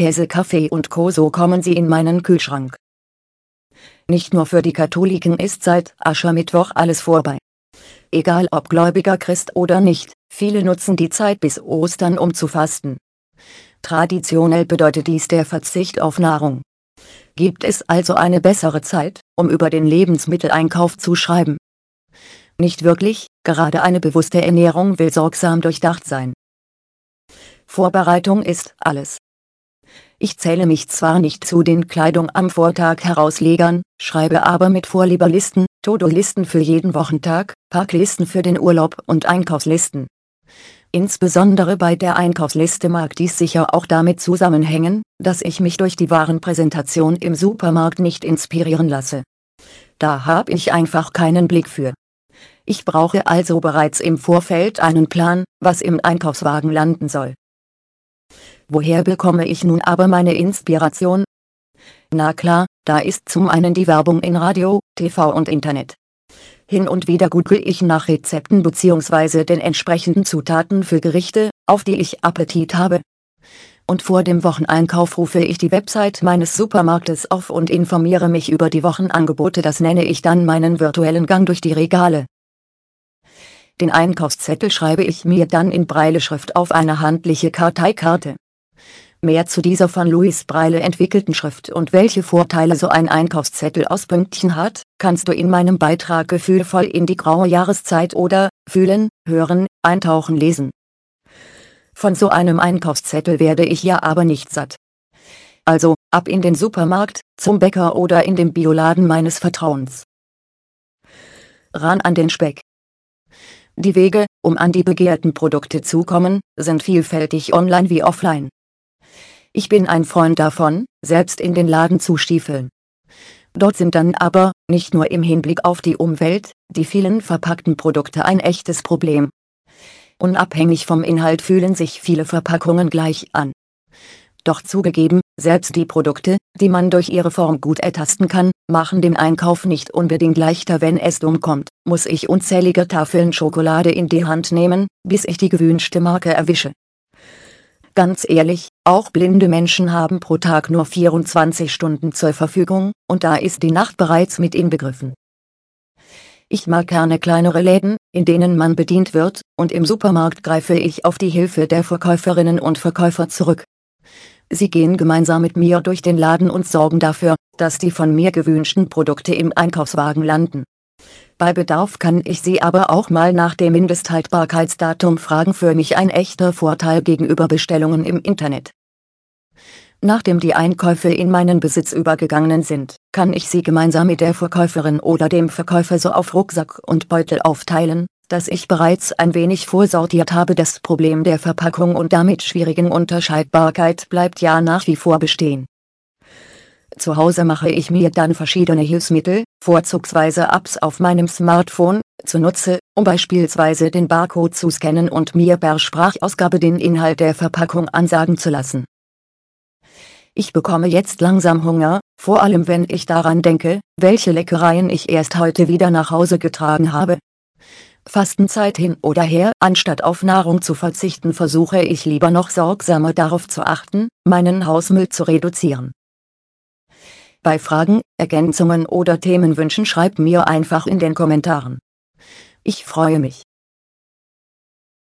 Käse, Kaffee und Co. So kommen sie in meinen Kühlschrank. Nicht nur für die Katholiken ist seit Aschermittwoch alles vorbei. Egal ob gläubiger Christ oder nicht, viele nutzen die Zeit bis Ostern um zu fasten. Traditionell bedeutet dies der Verzicht auf Nahrung. Gibt es also eine bessere Zeit, um über den Lebensmitteleinkauf zu schreiben? Nicht wirklich, gerade eine bewusste Ernährung will sorgsam durchdacht sein. Vorbereitung ist alles. Ich zähle mich zwar nicht zu den Kleidung am Vortag herauslegern, schreibe aber mit Vorlieberlisten, Todo-Listen für jeden Wochentag, Parklisten für den Urlaub und Einkaufslisten. Insbesondere bei der Einkaufsliste mag dies sicher auch damit zusammenhängen, dass ich mich durch die Warenpräsentation im Supermarkt nicht inspirieren lasse. Da habe ich einfach keinen Blick für. Ich brauche also bereits im Vorfeld einen Plan, was im Einkaufswagen landen soll. Woher bekomme ich nun aber meine Inspiration? Na klar, da ist zum einen die Werbung in Radio, TV und Internet. Hin und wieder google ich nach Rezepten bzw. den entsprechenden Zutaten für Gerichte, auf die ich Appetit habe. Und vor dem Wocheneinkauf rufe ich die Website meines Supermarktes auf und informiere mich über die Wochenangebote. Das nenne ich dann meinen virtuellen Gang durch die Regale. Den Einkaufszettel schreibe ich mir dann in Breileschrift auf eine handliche Karteikarte. Mehr zu dieser von Louis Breile entwickelten Schrift und welche Vorteile so ein Einkaufszettel aus Pünktchen hat, kannst du in meinem Beitrag Gefühlvoll in die graue Jahreszeit oder Fühlen, Hören, Eintauchen lesen. Von so einem Einkaufszettel werde ich ja aber nicht satt. Also, ab in den Supermarkt, zum Bäcker oder in dem Bioladen meines Vertrauens. Ran an den Speck. Die Wege, um an die begehrten Produkte zu kommen, sind vielfältig online wie offline. Ich bin ein Freund davon, selbst in den Laden zu stiefeln. Dort sind dann aber, nicht nur im Hinblick auf die Umwelt, die vielen verpackten Produkte ein echtes Problem. Unabhängig vom Inhalt fühlen sich viele Verpackungen gleich an. Doch zugegeben, selbst die Produkte, die man durch ihre Form gut ertasten kann, machen den Einkauf nicht unbedingt leichter wenn es dumm kommt, muss ich unzählige Tafeln Schokolade in die Hand nehmen, bis ich die gewünschte Marke erwische. Ganz ehrlich, auch blinde Menschen haben pro Tag nur 24 Stunden zur Verfügung, und da ist die Nacht bereits mit inbegriffen. Ich mag gerne kleinere Läden, in denen man bedient wird, und im Supermarkt greife ich auf die Hilfe der Verkäuferinnen und Verkäufer zurück. Sie gehen gemeinsam mit mir durch den Laden und sorgen dafür, dass die von mir gewünschten Produkte im Einkaufswagen landen. Bei Bedarf kann ich Sie aber auch mal nach dem Mindesthaltbarkeitsdatum fragen für mich ein echter Vorteil gegenüber Bestellungen im Internet. Nachdem die Einkäufe in meinen Besitz übergegangen sind, kann ich sie gemeinsam mit der Verkäuferin oder dem Verkäufer so auf Rucksack und Beutel aufteilen, dass ich bereits ein wenig vorsortiert habe. Das Problem der Verpackung und damit schwierigen Unterscheidbarkeit bleibt ja nach wie vor bestehen. Zu Hause mache ich mir dann verschiedene Hilfsmittel, vorzugsweise Apps auf meinem Smartphone, zunutze, um beispielsweise den Barcode zu scannen und mir per Sprachausgabe den Inhalt der Verpackung ansagen zu lassen. Ich bekomme jetzt langsam Hunger, vor allem wenn ich daran denke, welche Leckereien ich erst heute wieder nach Hause getragen habe. Fastenzeit hin oder her, anstatt auf Nahrung zu verzichten, versuche ich lieber noch sorgsamer darauf zu achten, meinen Hausmüll zu reduzieren. Bei Fragen, Ergänzungen oder Themenwünschen schreibt mir einfach in den Kommentaren. Ich freue mich.